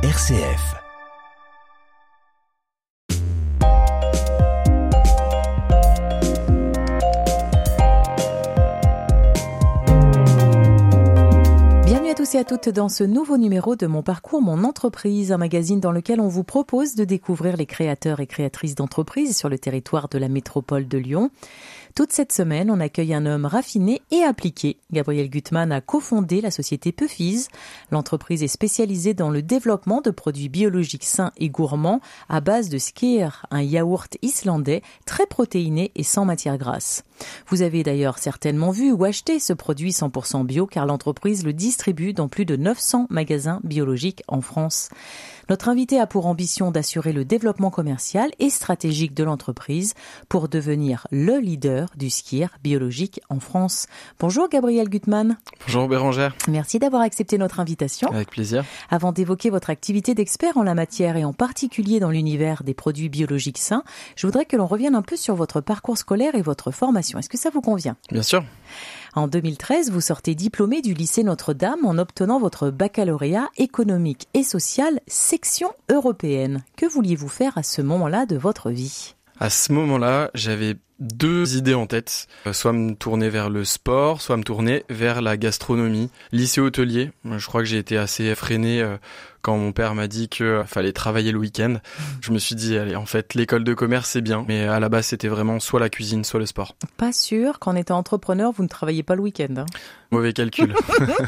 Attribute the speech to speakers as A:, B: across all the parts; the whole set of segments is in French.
A: RCF.
B: Bienvenue à tous et à toutes dans ce nouveau numéro de Mon Parcours, Mon Entreprise, un magazine dans lequel on vous propose de découvrir les créateurs et créatrices d'entreprises sur le territoire de la métropole de Lyon. Toute cette semaine, on accueille un homme raffiné et appliqué. Gabriel Gutmann a cofondé la société Peufiz. L'entreprise est spécialisée dans le développement de produits biologiques sains et gourmands à base de skyr, un yaourt islandais très protéiné et sans matière grasse. Vous avez d'ailleurs certainement vu ou acheté ce produit 100% bio car l'entreprise le distribue dans plus de 900 magasins biologiques en France. Notre invité a pour ambition d'assurer le développement commercial et stratégique de l'entreprise pour devenir le leader du skier biologique en France. Bonjour Gabriel Gutmann.
C: Bonjour Bérangère.
B: Merci d'avoir accepté notre invitation.
C: Avec plaisir.
B: Avant d'évoquer votre activité d'expert en la matière et en particulier dans l'univers des produits biologiques sains, je voudrais que l'on revienne un peu sur votre parcours scolaire et votre formation. Est-ce que ça vous convient?
C: Bien sûr.
B: En 2013, vous sortez diplômé du lycée Notre-Dame en obtenant votre baccalauréat économique et social section européenne. Que vouliez-vous faire à ce moment-là de votre vie?
C: À ce moment-là, j'avais deux idées en tête, euh, soit me tourner vers le sport, soit me tourner vers la gastronomie. Lycée hôtelier, je crois que j'ai été assez effréné euh, quand mon père m'a dit qu'il euh, fallait travailler le week-end. Je me suis dit, allez, en fait, l'école de commerce, c'est bien, mais à la base, c'était vraiment soit la cuisine, soit le sport.
B: Pas sûr qu'en étant entrepreneur, vous ne travaillez pas le week-end. Hein
C: Mauvais calcul.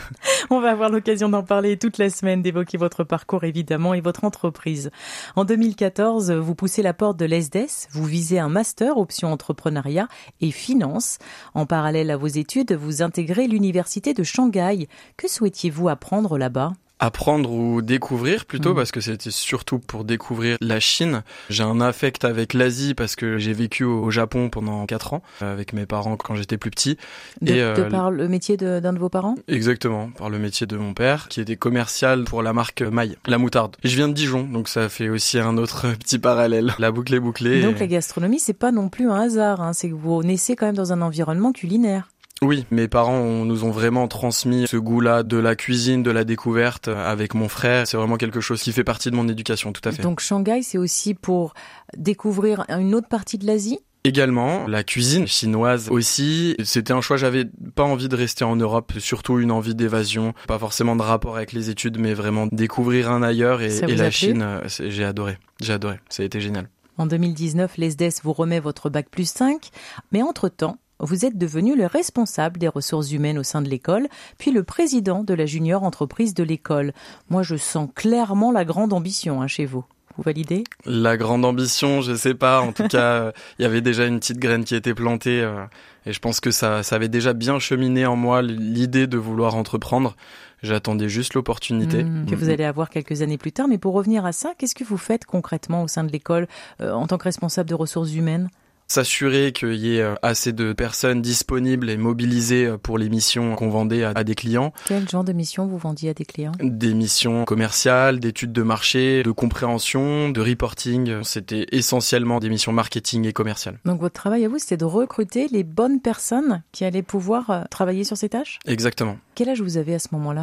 B: On va avoir l'occasion d'en parler toute la semaine, d'évoquer votre parcours évidemment et votre entreprise. En 2014, vous poussez la porte de l'ESDES, vous visez un master option entrepreneuriat et finance. En parallèle à vos études, vous intégrez l'université de Shanghai. Que souhaitiez-vous apprendre là-bas?
C: Apprendre ou découvrir plutôt
B: Mm.
C: parce que c'était surtout pour découvrir la Chine. J'ai un affect avec l'Asie parce que j'ai vécu au Japon pendant quatre ans euh, avec mes parents quand j'étais plus petit.
B: De,
C: Et, euh,
B: de par le métier de- d'un de, vos parents?
C: Exactement, par le métier de mon père qui était commercial pour la marque Maille, la moutarde. Et je viens de Dijon, donc ça fait aussi un autre petit parallèle. La boucle est bouclée.
B: Donc
C: et-
B: la gastronomie, c'est pas non plus un hasard, hein, c'est que vous naissez quand même dans un environnement culinaire.
C: Oui, mes parents nous ont vraiment transmis ce goût-là de la cuisine, de la découverte euh, avec mon frère. C'est vraiment quelque chose qui fait partie de mon éducation, tout à fait.
B: Donc Shanghai, c'est aussi pour découvrir une autre partie de l'Asie?
C: Également, la cuisine chinoise aussi. C'était un choix, j'avais pas envie de rester en Europe, surtout une envie d'évasion, pas forcément de rapport avec les études, mais vraiment découvrir un ailleurs et, et la Chine, euh, j'ai adoré, j'ai adoré, ça a été génial.
B: En 2019, l'ESDES vous remet votre bac plus 5, mais entre-temps, vous êtes devenu le responsable des ressources humaines au sein de l'école, puis le président de la junior entreprise de l'école. Moi, je sens clairement la grande ambition hein, chez vous. Vous validez?
C: La grande ambition, je sais pas. En tout cas, euh, il y avait déjà une petite graine qui était plantée, euh, et je pense que ça, ça avait déjà bien cheminé en moi l'idée de vouloir entreprendre. J'attendais juste l'opportunité.
B: Mmh, que vous
C: Mhm.
B: allez avoir quelques années plus tard. Mais pour revenir à ça, qu'est-ce que vous faites concrètement au sein de l'école euh, en tant que responsable de ressources humaines?
C: S'assurer qu'il y ait euh, assez de personnes disponibles et mobilisées euh, pour les missions qu'on vendait à, à des clients.
B: Quel genre de mission vous vendiez à des clients?
C: Des missions commerciales, d'études de marché, de compréhension, de reporting. C'était essentiellement des missions marketing et commerciales.
B: Donc votre travail à vous, c'était de recruter les bonnes personnes qui allaient pouvoir euh, travailler sur ces tâches?
C: Exactement.
B: Quel âge vous avez à ce moment-là?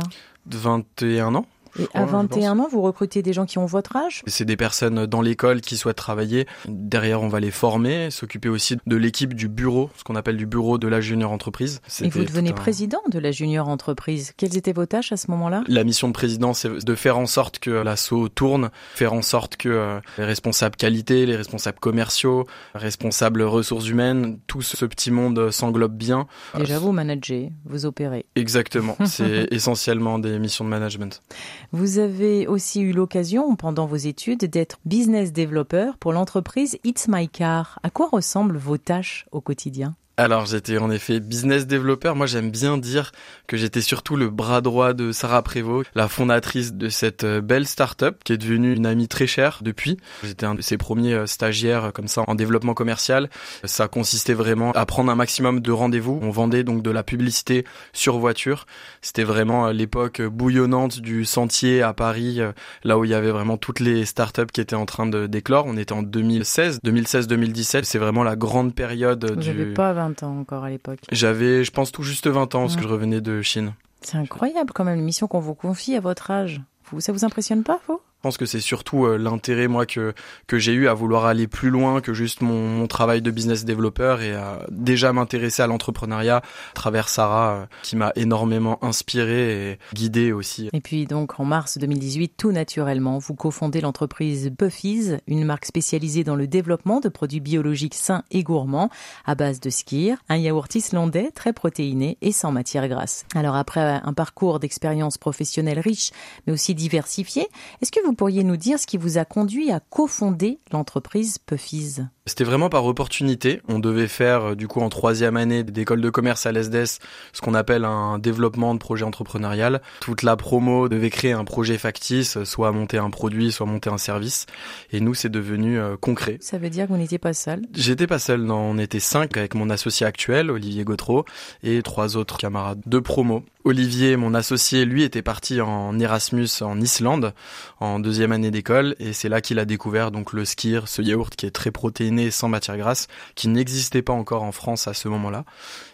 C: 21 ans.
B: Et
C: crois,
B: à
C: je
B: 21 ans, vous recrutez des gens qui ont votre âge?
C: C'est des personnes dans l'école qui souhaitent travailler. Derrière, on va les former, s'occuper aussi de l'équipe du bureau, ce qu'on appelle du bureau de la junior entreprise.
B: et vous devenez
C: un-
B: président de la junior entreprise. Quelles étaient vos tâches à ce moment-là?
C: La mission de président, c'est de faire en sorte que l'assaut tourne, faire en sorte que euh, les responsables qualité, les responsables commerciaux, responsables ressources humaines, tout ce petit monde s'englobe bien.
B: Déjà, vous managez, vous opérez.
C: Exactement, c'est essentiellement des missions de management.
B: Vous avez aussi eu l'occasion, pendant vos études, d'être business developer pour l'entreprise It's My Car. À quoi ressemblent vos tâches au quotidien?
C: Alors j'étais en effet business developer. Moi j'aime bien dire que j'étais surtout le bras droit de Sarah Prévost, la fondatrice de cette euh, belle start-up qui est devenue une amie très chère depuis. J'étais un de ses premiers euh, stagiaires euh, comme ça en développement commercial. Ça consistait vraiment à prendre un maximum de rendez-vous. On vendait donc de la publicité sur voiture. C'était vraiment l'époque bouillonnante du sentier à Paris, là où il y avait vraiment toutes les startups qui étaient en train de d'éclore. On était en 2016, 2016-2017. C'est vraiment la grande période
B: Vous
C: du...
B: n'avez pas 20 ans encore à l'époque.
C: J'avais, je pense, tout juste 20 ans parce
B: Ouais.
C: que je revenais de Chine.
B: C'est incroyable quand même, une mission qu'on vous confie à votre âge. Vous, ça vous impressionne pas, vous?
C: Pense que c'est surtout euh, l'intérêt moi que que j'ai eu à vouloir aller plus loin que juste mon, mon travail de business développeur et à déjà m'intéresser à l'entrepreneuriat à travers Sarah euh, qui m'a énormément inspiré et guidé aussi.
B: Et puis donc en mars 2018, tout naturellement, vous cofondez l'entreprise Puffies, une marque spécialisée dans le développement de produits biologiques sains et gourmands à base de skir, un yaourt islandais très protéiné et sans matière grasse. Alors après un parcours d'expérience professionnelle riche mais aussi diversifié, est-ce que vous pourriez nous dire ce qui vous a conduit à cofonder l'entreprise Puffies
C: C'était vraiment par opportunité. On devait faire euh, du coup en troisième année d'école de commerce à l'ESDES ce qu'on appelle un développement de projet entrepreneurial. Toute la promo devait créer un projet factice, soit monter un produit, soit monter un service. Et nous, c'est devenu euh, concret.
B: Ça veut dire que vous n'étiez pas seul
C: J'étais pas seul, non. On était cinq avec mon associé actuel, Olivier Gautreau, et trois autres camarades de promo. Olivier, mon associé, lui était parti en Erasmus en Islande en deuxième année d'école et c'est là qu'il a découvert donc le skir, ce yaourt qui est très protéiné sans matière grasse, qui n'existait pas encore en France à ce moment-là.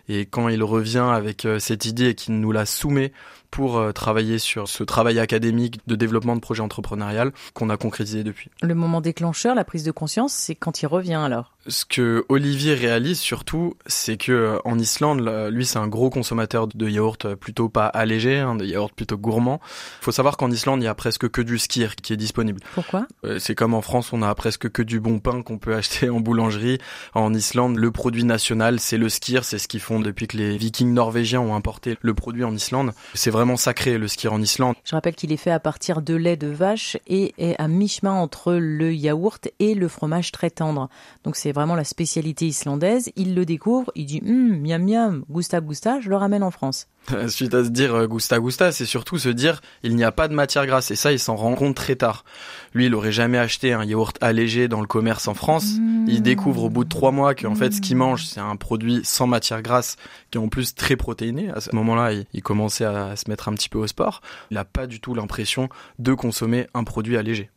C: Et quand il revient avec euh, cette idée et qu'il nous la soumet pour euh, travailler sur ce travail académique de développement de projet entrepreneurial qu'on a concrétisé depuis.
B: Le moment déclencheur, la prise de conscience, c'est quand il revient alors?
C: Ce que Olivier réalise surtout, c'est que euh, en Islande, lui c'est un gros consommateur de yaourt plutôt pas allégé, hein, de yaourt plutôt gourmand. Il faut savoir qu'en Islande, il y a presque que du skir qui est disponible.
B: Pourquoi?
C: C'est comme en France, on a presque que du bon pain qu'on peut acheter en boulangerie. En Islande, le produit national, c'est le skir, c'est ce qu'ils font depuis que les vikings norvégiens ont importé le produit en Islande. C'est vraiment sacré le ski en Islande.
B: Je rappelle qu'il est fait à partir de lait de vache et est à mi-chemin entre le yaourt et le fromage très tendre. Donc c'est vraiment la spécialité islandaise. Il le découvre, il dit hum, miam miam, gusta gusta, je le ramène en France.
C: Suite à se dire euh, gusta gusta, c'est surtout se dire il n'y a pas de matière grasse et ça il s'en rend compte très tard. Lui il aurait jamais acheté un yaourt allégé dans le commerce en France. Il découvre au bout de trois mois qu'en fait ce qu'il mange c'est un produit sans matière grasse qui est en plus très protéiné. À ce moment-là il, commençait à se mettre un petit peu au sport. Il n'a pas du tout l'impression de consommer un produit allégé.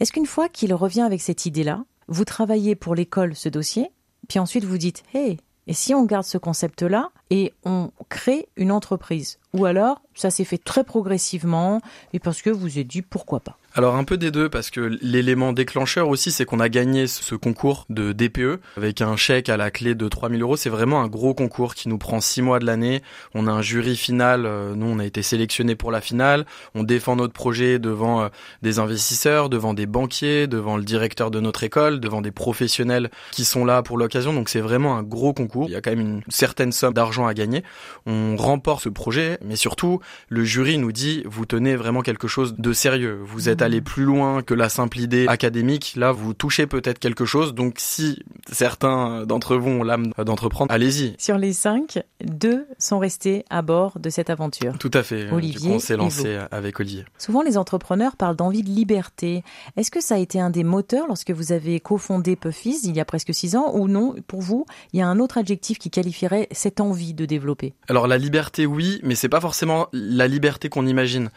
B: Est-ce qu'une fois qu'il revient avec cette idée-là, vous travaillez pour l'école ce dossier, puis ensuite vous dites hey et si on garde ce concept-là et on crée une entreprise? Ou alors, ça s'est fait très progressivement et parce que vous avez dit pourquoi pas?
C: Alors un peu des deux parce que l'élément déclencheur aussi c'est qu'on a gagné ce concours de DPE avec un chèque à la clé de 3000 euros. C'est vraiment un gros concours qui nous prend six mois de l'année. On a un jury final. Euh, nous on a été sélectionné pour la finale. On défend notre projet devant euh, des investisseurs, devant des banquiers, devant le directeur de notre école, devant des professionnels qui sont là pour l'occasion. Donc c'est vraiment un gros concours. Il y a quand même une certaine somme d'argent à gagner. On remporte ce projet, mais surtout le jury nous dit vous tenez vraiment quelque chose de sérieux. Vous êtes aller plus loin que la simple idée académique. Là, vous touchez peut-être quelque chose. Donc, si certains d'entre vous ont l'âme d'entreprendre, allez-y.
B: Sur les cinq, deux sont restés à bord de cette aventure.
C: Tout à fait.
B: Olivier,
C: on s'est lancé avec Olivier.
B: Souvent, les entrepreneurs parlent d'envie de liberté. Est-ce que ça a été un des moteurs lorsque vous avez cofondé Puffies il y a presque six ans ou non Pour vous, il y a un autre adjectif qui qualifierait cette envie de développer?
C: Alors, la liberté, oui, mais c'est pas forcément la liberté qu'on imagine.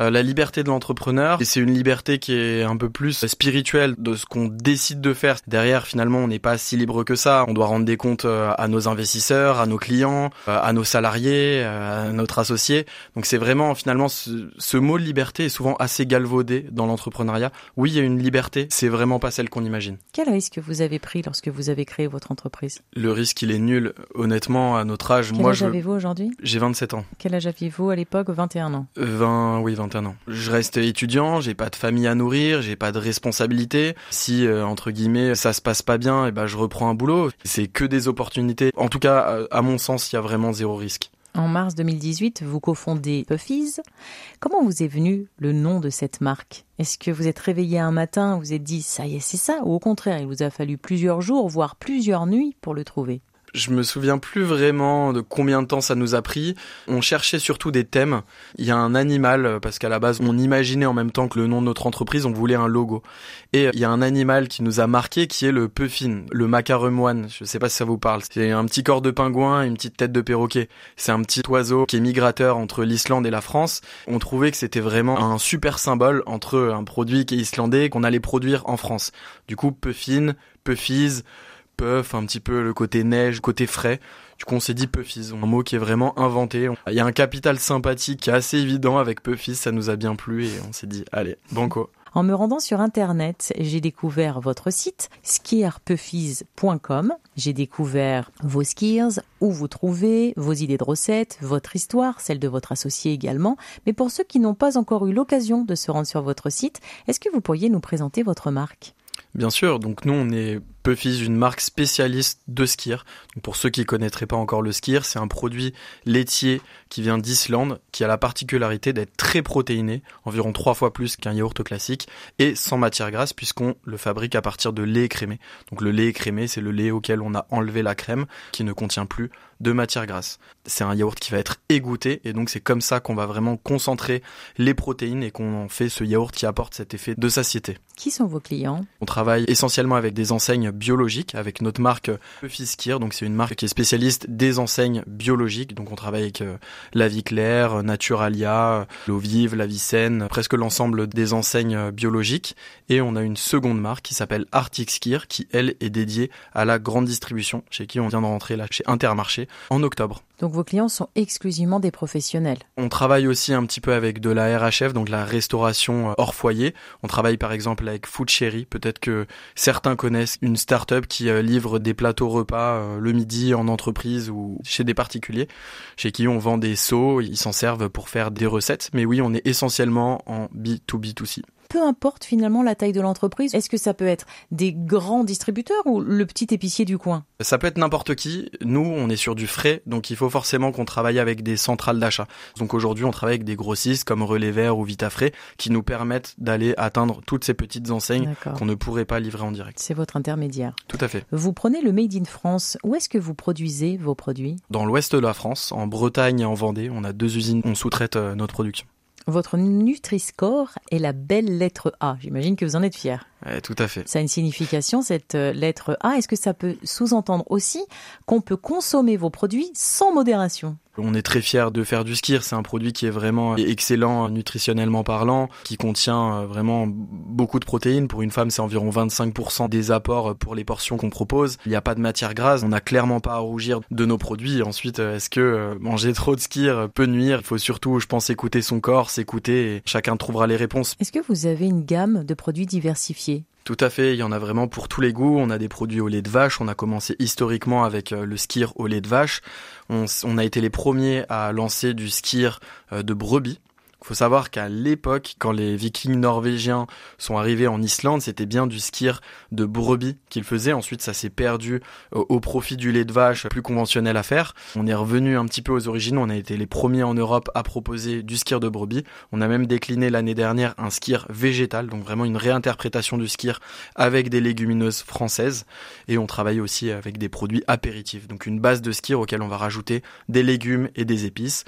C: Euh, la liberté de l'entrepreneur, c'est une liberté qui est un peu plus spirituelle de ce qu'on décide de faire. Derrière, finalement, on n'est pas si libre que ça. On doit rendre des comptes euh, à nos investisseurs, à nos clients, euh, à nos salariés, à notre associé. Donc c'est vraiment finalement ce, ce, mot de liberté est souvent assez galvaudé dans l'entrepreneuriat. Oui, il y a une liberté, c'est vraiment pas celle qu'on imagine.
B: Quel risque vous avez pris lorsque vous avez créé votre entreprise?
C: Le risque, il est nul. Honnêtement, à notre âge,
B: Quel
C: moi,
B: âge avez-vous aujourd'hui?
C: J'ai 27 ans.
B: Quel âge aviez-vous à l'époque? 21 ans.
C: 20, oui, 21 ans. Je reste étudiant, j'ai pas de famille à nourrir, j'ai pas de responsabilité. Si euh, entre guillemets ça se passe pas bien, et eh ben je reprends un boulot. C'est que des opportunités. En tout cas, à mon sens, il y a vraiment zéro risque.
B: En mars 2018, vous cofondez Puffies. Comment vous est venu le nom de cette marque? Est-ce que vous êtes réveillé un matin, vous êtes dit ça y est, c'est ça? Ou au contraire, il vous a fallu plusieurs jours, voire plusieurs nuits pour le trouver?
C: Je me souviens plus vraiment de combien de temps ça nous a pris. On cherchait surtout des thèmes. Il y a un animal, parce qu'à la base, on imaginait en même temps que le nom de notre entreprise, on voulait un logo. Et il y a un animal qui nous a marqué, qui est le puffin, le macaremoine. Je sais pas si ça vous parle. C'est un petit corps de pingouin et une petite tête de perroquet. C'est un petit oiseau qui est migrateur entre l'Islande et la France. On trouvait que c'était vraiment un super symbole entre un produit qui est islandais qu'on allait produire en France. Du coup, puffin, puffies, puff, un petit peu le côté neige, côté frais. Du coup, on s'est dit Puffies, un mot qui est vraiment inventé. Il y a un capital sympathique qui est assez évident avec Puffies, ça nous a bien plu et on s'est dit, allez, banco.
B: En me rendant sur Internet, j'ai découvert votre site skierpuffies.com. J'ai découvert vos skiers, où vous trouvez, vos idées de recettes, votre histoire, celle de votre associé également. Mais pour ceux qui n'ont pas encore eu l'occasion de se rendre sur votre site, est-ce que vous pourriez nous présenter votre marque?
C: Bien sûr, donc nous on est Puffy's, une marque spécialiste de skir. pour ceux qui connaîtraient pas encore le skir, c'est un produit laitier qui vient d'Islande, qui a la particularité d'être très protéiné, environ trois fois plus qu'un yaourt classique, et sans matière grasse puisqu'on le fabrique à partir de lait écrémé. Donc le lait écrémé, c'est le lait auquel on a enlevé la crème, qui ne contient plus de matière grasse. C'est un yaourt qui va être égoutté, et donc c'est comme ça qu'on va vraiment concentrer les protéines et qu'on fait ce yaourt qui apporte cet effet de satiété.
B: Qui sont vos clients?
C: On travaille essentiellement avec des enseignes biologique avec notre marque Fiskir. Donc c'est une marque qui est spécialiste des enseignes biologiques. Donc on travaille avec euh, La Vie Claire, Naturalia, L'eau vive, La Vie saine, presque l'ensemble des enseignes biologiques. Et on a une seconde marque qui s'appelle Arctic Skier qui elle est dédiée à la grande distribution chez qui on vient de rentrer là chez Intermarché en octobre.
B: Donc vos clients sont exclusivement des professionnels.
C: On travaille aussi un petit peu avec de la RHF, donc la restauration euh, hors foyer. On travaille par exemple avec Food Cherry. Peut-être que certains connaissent une start-up qui euh, livre des plateaux repas euh, le midi en entreprise ou chez des particuliers, chez qui on vend des seaux, ils s'en servent pour faire des recettes. Mais oui, on est essentiellement en B2B2C
B: peu importe finalement la taille de l'entreprise. Est-ce que ça peut être des grands distributeurs ou le petit épicier du coin?
C: Ça peut être n'importe qui. Nous, on est sur du frais, donc il faut forcément qu'on travaille avec des centrales d'achat. Donc aujourd'hui, on travaille avec des grossistes comme Relais Vert ou Vitafrais qui nous permettent d'aller atteindre toutes ces petites enseignes qu'on ne pourrait pas livrer en direct.
B: C'est votre intermédiaire.
C: Tout à fait.
B: Vous prenez le Made in France. Où est-ce que vous produisez vos produits?
C: Dans l'ouest de la France, en Bretagne et en Vendée. On a deux usines, on sous-traite euh, notre production.
B: Votre Nutri-Score est la belle lettre A. J'imagine que vous en êtes fier.
C: Tout à fait.
B: Ça a une signification, cette euh, lettre A. Est-ce que ça peut sous-entendre aussi qu'on peut consommer vos produits sans modération?
C: On est très fier de faire du skir. C'est un produit qui est vraiment excellent nutritionnellement parlant, qui contient euh, vraiment beaucoup de protéines. Pour une femme, c'est environ 25% des apports pour les portions qu'on propose. Il n'y a pas de matière grasse. On n'a clairement pas à rougir de nos produits. Ensuite, euh, est-ce que euh, manger trop de skir peut nuire? Il faut surtout, je pense, écouter son corps, s'écouter et chacun trouvera les réponses.
B: Est-ce que vous avez une gamme de produits diversifiés?
C: Tout à fait, il y en a vraiment pour tous les goûts. On a des produits au lait de vache. On a commencé historiquement avec euh, le skir au lait de vache. On, on a été les premiers à lancer du skir euh, de brebis. Faut savoir qu'à l'époque, quand les vikings norvégiens sont arrivés en Islande, c'était bien du skir de brebis qu'ils faisaient. Ensuite, ça s'est perdu au, profit du lait de vache plus conventionnel à faire. On est revenu un petit peu aux origines. On a été les premiers en Europe à proposer du skir de brebis. On a même décliné l'année dernière un skir végétal, donc vraiment une réinterprétation du skir avec des légumineuses françaises. Et on travaille aussi avec des produits apéritifs, donc une base de skir auquel on va rajouter des légumes et des épices.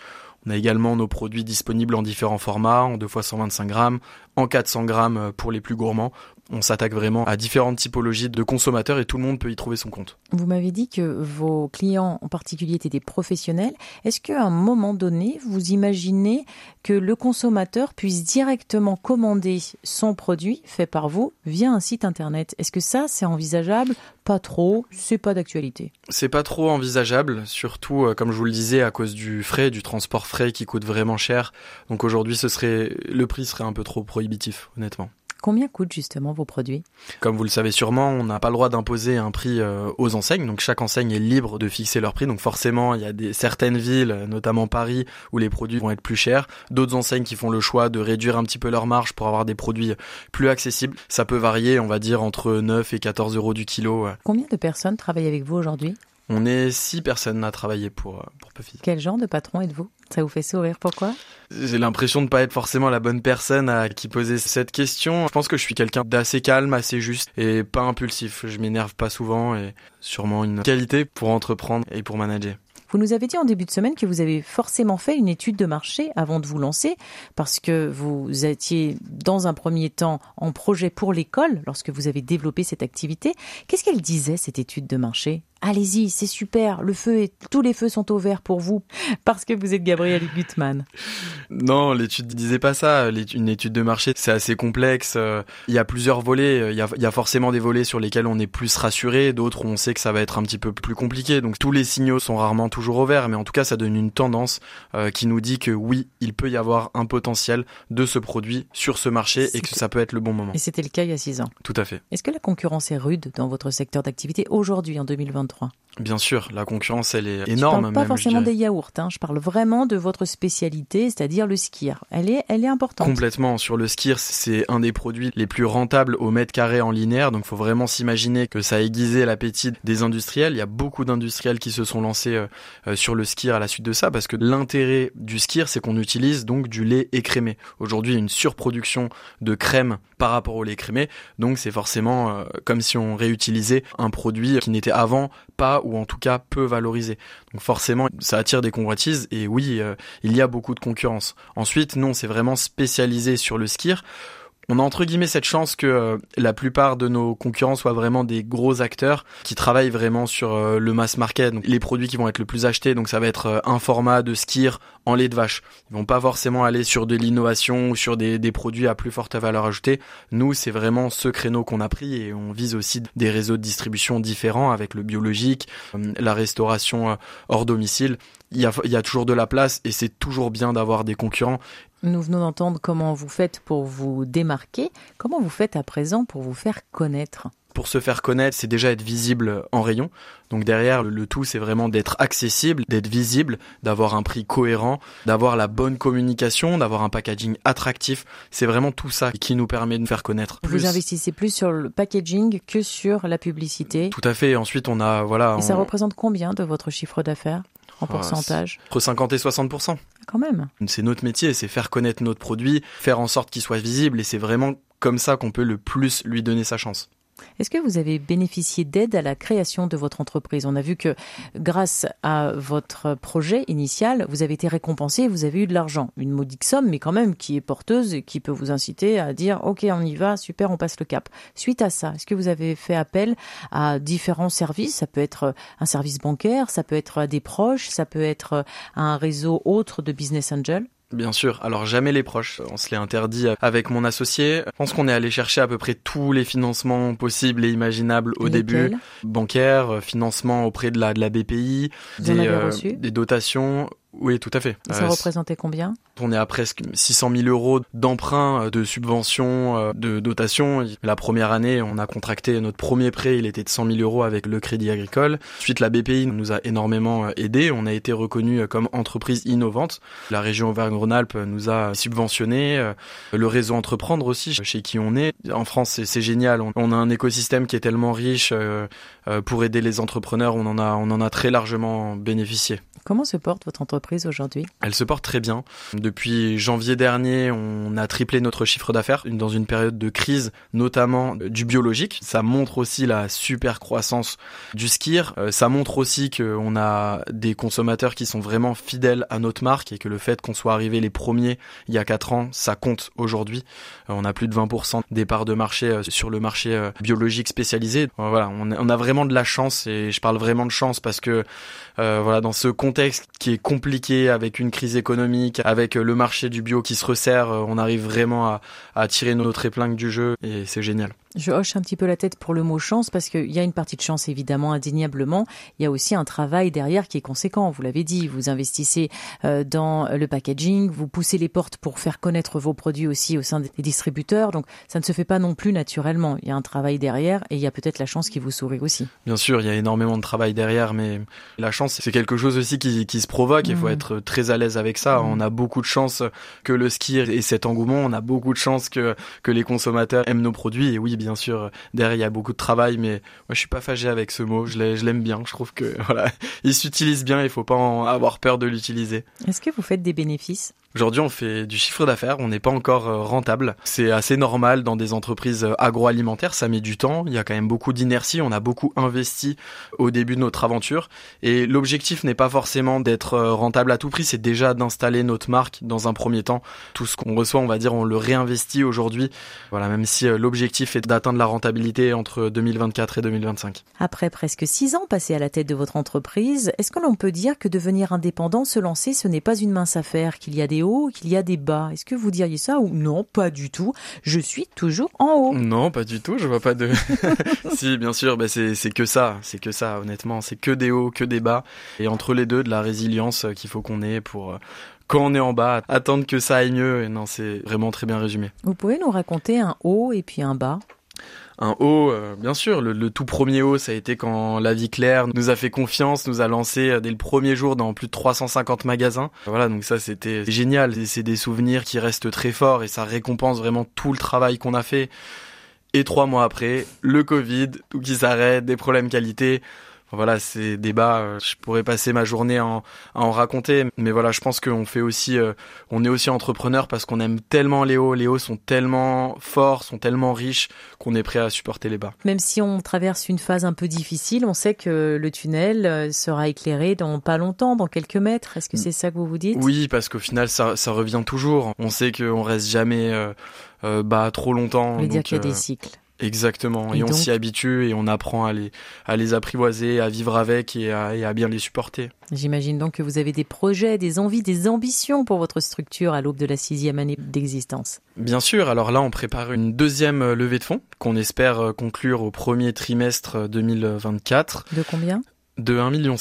C: On a également nos produits disponibles en différents formats, en 2 fois 125 grammes, en 400 grammes pour les plus gourmands, on s'attaque vraiment à différentes typologies de consommateurs et tout le monde peut y trouver son compte.
B: Vous m'avez dit que vos clients en particulier étaient des professionnels. Est-ce qu'à un moment donné, vous imaginez que le consommateur puisse directement commander son produit fait par vous via un site internet? Est-ce que ça, c'est envisageable? Pas trop, c'est pas d'actualité.
C: C'est pas trop envisageable, surtout euh, comme je vous le disais à cause du frais, du transport frais qui coûte vraiment cher. Donc aujourd'hui, ce serait le prix serait un peu trop prohibitif, honnêtement.
B: Combien coûtent justement vos produits?
C: Comme vous le savez sûrement, on n'a pas le droit d'imposer un prix euh, aux enseignes, donc chaque enseigne est libre de fixer leur prix. Donc forcément, il y a des, certaines villes, notamment Paris, où les produits vont être plus chers. D'autres enseignes qui font le choix de réduire un petit peu leur marge pour avoir des produits plus accessibles. Ça peut varier, on va dire, entre 9 et 14 euros du kilo.
B: Combien de personnes travaillent avec vous aujourd'hui?
C: On est six personnes à travailler pour, euh, pour Puffy.
B: Quel genre de patron êtes-vous? Ça vous fait sourire, pourquoi?
C: J'ai l'impression de ne pas être forcément la bonne personne à qui poser cette question. Je pense que je suis quelqu'un d'assez calme, assez juste et pas impulsif. Je m'énerve pas souvent et sûrement une qualité pour entreprendre et pour manager.
B: Vous nous avez dit en début de semaine que vous avez forcément fait une étude de marché avant de vous lancer, parce que vous étiez dans un premier temps en projet pour l'école lorsque vous avez développé cette activité. Qu'est-ce qu'elle disait, cette étude de marché? Allez-y, c'est super, le feu est, tous les feux sont au vert pour vous parce que vous êtes Gabriel Gutmann.
C: Non, l'étude disait pas ça. Une étude de marché, c'est assez complexe. Euh, il y a plusieurs volets. Il y a, il y a forcément des volets sur lesquels on est plus rassuré, d'autres où on sait que ça va être un petit peu plus compliqué. Donc tous les signaux sont rarement toujours au vert, mais en tout cas, ça donne une tendance euh, qui nous dit que oui, il peut y avoir un potentiel de ce produit sur ce marché et que ça peut être le bon moment.
B: Et c'était le cas il y a six ans.
C: Tout à fait.
B: Est-ce que la concurrence est rude dans votre secteur d'activité aujourd'hui en 2023
C: Bien sûr, la concurrence, elle est énorme.
B: Je parle pas forcément des yaourts, hein. je parle vraiment de votre spécialité, c'est-à-dire le skir. Elle est, elle est importante.
C: Complètement. Sur le skir, c'est un des produits les plus rentables au mètre carré en linéaire, donc faut vraiment s'imaginer que ça a aiguisé l'appétit des industriels. Il y a beaucoup d'industriels qui se sont lancés euh, euh, sur le skir à la suite de ça, parce que l'intérêt du skir, c'est qu'on utilise donc du lait écrémé. Aujourd'hui, il y a une surproduction de crème par rapport au lait écrémé, donc c'est forcément euh, comme si on réutilisait un produit qui n'était avant pas ou en tout cas peu valorisé. Donc forcément, ça attire des convoitises et oui, euh, il y a beaucoup de concurrence. Ensuite, non, c'est vraiment spécialisé sur le skir on a entre guillemets cette chance que euh, la plupart de nos concurrents soient vraiment des gros acteurs qui travaillent vraiment sur euh, le mass market, donc les produits qui vont être le plus achetés. Donc ça va être euh, un format de skir en lait de vache. Ils vont pas forcément aller sur de l'innovation ou sur des, des, produits à plus forte valeur ajoutée. Nous, c'est vraiment ce créneau qu'on a pris et on vise aussi des réseaux de distribution différents avec le biologique, la restauration hors domicile. Il y, a, il y a toujours de la place et c'est toujours bien d'avoir des concurrents
B: nous venons d'entendre comment vous faites pour vous démarquer. Comment vous faites à présent pour vous faire connaître?
C: Pour se faire connaître, c'est déjà être visible en rayon. Donc derrière, le, tout, c'est vraiment d'être accessible, d'être visible, d'avoir un prix cohérent, d'avoir la bonne communication, d'avoir un packaging attractif. C'est vraiment tout ça qui nous permet de nous faire connaître.
B: Vous investissez plus sur le packaging que sur la publicité.
C: Tout à fait. Ensuite, on a voilà.
B: Et ça représente combien de votre chiffre d'affaires en pourcentage?
C: Entre 50 et 60
B: Quand même.
C: C'est notre métier, c'est faire connaître notre produit, faire en sorte qu'il soit visible, et c'est vraiment comme ça qu'on peut le plus lui donner sa chance.
B: Est-ce que vous avez bénéficié d'aide à la création de votre entreprise? On a vu que grâce à votre projet initial, vous avez été récompensé, vous avez eu de l'argent, une modique somme, mais quand même qui est porteuse et qui peut vous inciter à dire OK, on y va, super, on passe le cap. Suite à ça, est-ce que vous avez fait appel à différents services? Ça peut être un service bancaire, ça peut être à des proches, ça peut être un réseau autre de business angel?
C: Bien sûr, alors jamais les proches, on se l'est interdit avec mon associé. Je pense qu'on est allé chercher à peu près tous les financements possibles et imaginables au début. Bancaire, financement auprès de la, de la BPI,
B: des, euh,
C: des dotations oui, tout à fait.
B: ça euh, représentait combien?
C: On est à presque 600 000 euros d'emprunt, euh, de subventions, euh, de dotation. La première année, on a contracté notre premier prêt, il était de 100 000 euros avec le Crédit Agricole. Ensuite, la BPI nous a énormément aidé. On a été reconnu comme entreprise innovante. La région Auvergne-Rhône-Alpes nous a subventionné. Le réseau Entreprendre aussi, chez qui on est. En France, c'est génial. On a un écosystème qui est tellement riche pour aider les entrepreneurs. On en a, on en a très largement bénéficié.
B: Comment se porte votre entreprise? Aujourd'hui
C: Elle se porte très bien. Depuis janvier dernier, on a triplé notre chiffre d'affaires dans une période de crise, notamment du biologique. Ça montre aussi la super croissance du skir. Euh, ça montre aussi qu'on a des consommateurs qui sont vraiment fidèles à notre marque et que le fait qu'on soit arrivé les premiers il y a 4 ans, ça compte aujourd'hui. Euh, on a plus de 20% des parts de marché euh, sur le marché biologique spécialisé. Voilà, on a vraiment de la chance et je parle vraiment de chance parce que voilà dans ce contexte qui est compliqué avec une crise économique, avec le marché du bio qui se resserre, euh, on arrive vraiment à, à tirer notre épingle du jeu et c'est génial.
B: Je hoche un petit peu la tête pour le mot chance parce qu'il y a une partie de chance évidemment indéniablement. Il y a aussi un travail derrière qui est conséquent. Vous l'avez dit, vous investissez euh, dans le packaging, vous poussez les portes pour faire connaître vos produits aussi au sein des distributeurs. Donc ça ne se fait pas non plus naturellement. Il y a un travail derrière et il y a peut-être la chance qui vous sourit aussi.
C: Bien sûr, il y a énormément de travail derrière, mais la chance c'est quelque chose aussi qui, qui se provoque. Il faut mmh. être très à l'aise avec ça. Mmh. On a beaucoup de chance que le ski ait cet engouement. On a beaucoup de chance que que les consommateurs aiment nos produits. Et oui, bien bien sûr, derrière, il y a beaucoup de travail, mais moi, je suis pas fâché avec ce mot. Je l'aime bien. Je trouve que, voilà, il s'utilise bien. Il faut pas en avoir peur de l'utiliser.
B: Est-ce que vous faites des bénéfices?
C: Aujourd'hui, on fait du chiffre d'affaires, on n'est pas encore euh, rentable. C'est assez normal dans des entreprises euh, agroalimentaires, ça met du temps, il y a quand même beaucoup d'inertie, on a beaucoup investi au début de notre aventure et l'objectif n'est pas forcément d'être euh, rentable à tout prix, c'est déjà d'installer notre marque dans un premier temps. Tout ce qu'on reçoit, on va dire, on le réinvestit aujourd'hui. Voilà, même si l'objectif est d'atteindre la rentabilité entre 2024 et 2025.
B: Après presque six ans passés à la tête de votre entreprise, est-ce que l'on peut dire que devenir indépendant, se lancer, ce n'est pas une mince affaire, qu'il y a des qu'il y a des bas. Est-ce que vous diriez ça ou non? Pas du tout. Je suis toujours en haut.
C: Non, pas du tout. Je vois pas de. si, bien sûr, bah c'est que ça. C'est que ça, honnêtement. C'est que des hauts, que des bas. Et entre les deux, de la résilience euh, qu'il faut qu'on ait pour euh, quand on est en bas, attendre que ça aille mieux. Et non, c'est vraiment très bien résumé.
B: Vous pouvez nous raconter un haut et puis un bas?
C: Un haut, euh, bien sûr. Le, tout premier haut, ça a été quand La Vie Claire nous a fait confiance, nous a lancé euh, dès le premier jour dans plus de 350 magasins. Voilà, donc ça c'était génial. C'est des souvenirs qui restent très forts et ça récompense vraiment tout le travail qu'on a fait. Et trois mois après, le Covid, tout qui s'arrête, des problèmes qualité voilà, ces débats, euh, je pourrais passer ma journée à en, en raconter, mais voilà, je pense qu'on fait aussi, euh, on est aussi entrepreneur parce qu'on aime tellement les hauts, les hauts sont tellement forts, sont tellement riches qu'on est prêt à supporter les bas.
B: Même si on traverse une phase un peu difficile, on sait que le tunnel euh, sera éclairé dans pas longtemps, dans quelques mètres. Est-ce que c'est ça que vous vous dites?
C: Oui, parce qu'au final, ça, ça revient toujours. On sait qu'on reste jamais euh, bas trop longtemps.
B: On veut dire qu'il y a des cycles.
C: Exactement, et, on s'y habitue et on apprend à les, à les apprivoiser, à vivre avec et à, et à bien les supporter.
B: J'imagine donc que vous avez des projets, des envies, des ambitions pour votre structure à l'aube de la sixième année d'existence.
C: Bien sûr, alors là on prépare une deuxième euh, levée de fonds qu'on espère euh, conclure au premier trimestre 2024.
B: De combien?
C: De 1,5 million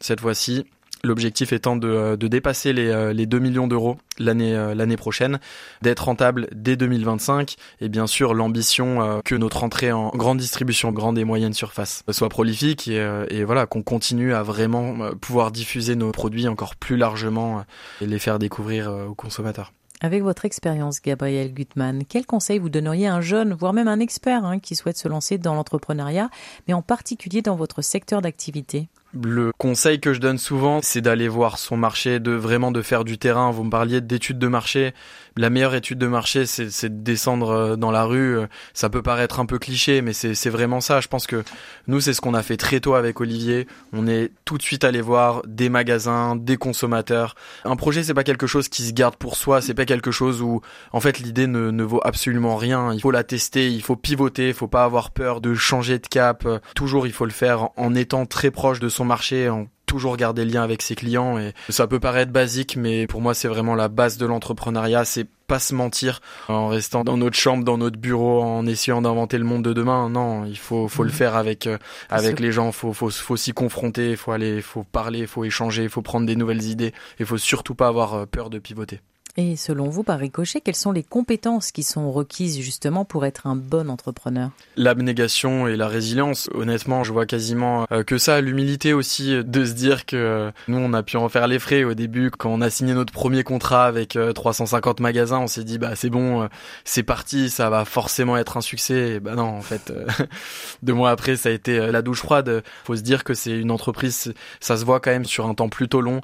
C: cette fois-ci. L'objectif étant de, euh, de, dépasser les, euh, les 2 millions d'euros l'année euh, l'année prochaine, d'être rentable dès 2025 et bien sûr l'ambition que notre entrée en grande distribution, grande et moyenne surface soit prolifique et, et voilà qu'on continue à vraiment pouvoir diffuser nos produits encore plus largement et les faire découvrir aux consommateurs.
B: Avec votre expérience, Gabriel Gutmann, quel conseil vous donneriez à un jeune, voire même un expert, hein, qui souhaite se lancer dans l'entrepreneuriat, mais en particulier dans votre secteur d'activité?
C: Le conseil que je donne souvent, c'est d'aller voir son marché, de vraiment de faire du terrain. Vous me parliez d'études de marché. La meilleure étude de marché, c'est de descendre euh, dans la rue. Ça peut paraître un peu cliché, mais c'est vraiment ça. Je pense que nous, c'est ce qu'on a fait très tôt avec Olivier. On est tout de suite allé voir des magasins, des consommateurs. Un projet, c'est pas quelque chose qui se garde pour soi. C'est pas quelque chose où, en fait, l'idée ne, vaut absolument rien. Il faut la tester, il faut pivoter, il faut pas avoir peur de changer de cap. Toujours, il faut le faire en étant très proche de son marché, en toujours garder lien avec ses clients et ça peut paraître basique mais pour moi c'est vraiment la base de l'entrepreneuriat c'est pas se mentir en restant dans notre chambre dans notre bureau en essayant d'inventer le monde de demain. Non il faut faut le mhm. faire avec euh, avec les gens. Faut faut faut s'y confronter faut aller faut parler faut échanger faut prendre des nouvelles idées et faut surtout pas avoir euh, peur de pivoter
B: et selon vous, par ricochet, quelles sont les compétences qui sont requises justement pour être un bon entrepreneur?
C: L'abnégation et la résilience. Honnêtement, je vois quasiment euh, que ça. L'humilité aussi de se dire que euh, nous, on a pu en faire les frais au début. Quand on a signé notre premier contrat avec 350 euh, magasins, on s'est dit, bah c'est bon, c'est parti, ça va forcément être un succès. Bah non, en fait, deux mois après, ça a été la douche froide. Faut se dire que c'est une entreprise, ça se voit quand même sur un temps plutôt long.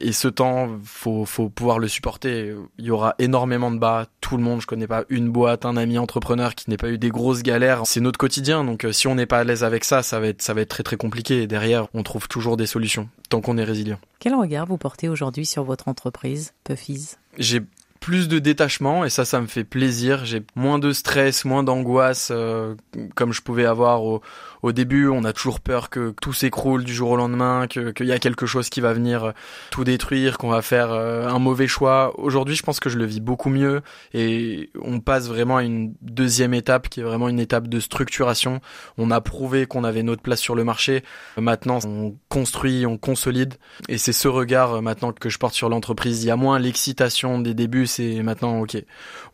C: Et ce temps, faut, faut pouvoir le supporter il y aura énormément de bas. Tout le monde, je connais pas une boîte, un ami entrepreneur qui n'ait pas eu des grosses galères. C'est notre quotidien, donc euh, si on n'est pas à l'aise avec ça, ça va être ça va être très très compliqué. Et derrière, on trouve toujours des solutions tant qu'on est résilient.
B: Quel regard vous portez aujourd'hui sur votre entreprise, Puffies
C: J'ai plus de détachement et ça ça me fait plaisir j'ai moins de stress moins d'angoisse euh, comme je pouvais avoir au, au début on a toujours peur que, tout s'écroule du jour au lendemain que qu'il y a quelque chose qui va venir euh, tout détruire qu'on va faire euh, un mauvais choix aujourd'hui je pense que je le vis beaucoup mieux et on passe vraiment à une deuxième étape qui est vraiment une étape de structuration on a prouvé qu'on avait notre place sur le marché maintenant on construit on consolide et c'est ce regard maintenant que je porte sur l'entreprise il y a moins l'excitation des débuts c'est maintenant ok.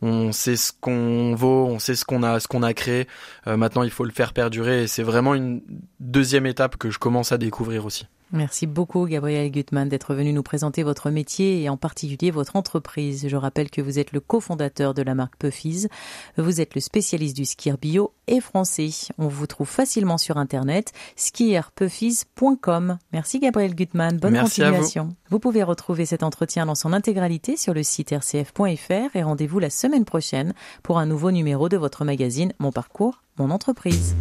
C: On sait ce qu'on vaut, on sait ce qu'on a, ce qu'on a créé. Euh, maintenant, il faut le faire perdurer. Et c'est vraiment une deuxième étape que je commence à découvrir aussi.
B: Merci beaucoup Gabriel Gutmann d'être venu nous présenter votre métier et en particulier votre entreprise. Je rappelle que vous êtes le cofondateur de la marque Puffies. Vous êtes le spécialiste du skier bio et français. On vous trouve facilement sur internet skierpuffies.com. Merci Gabriel Gutmann. Bonne continuation. Vous. vous pouvez retrouver cet entretien dans son intégralité sur le site rcf.fr et rendez-vous la semaine prochaine pour un nouveau numéro de votre magazine Mon parcours, mon entreprise.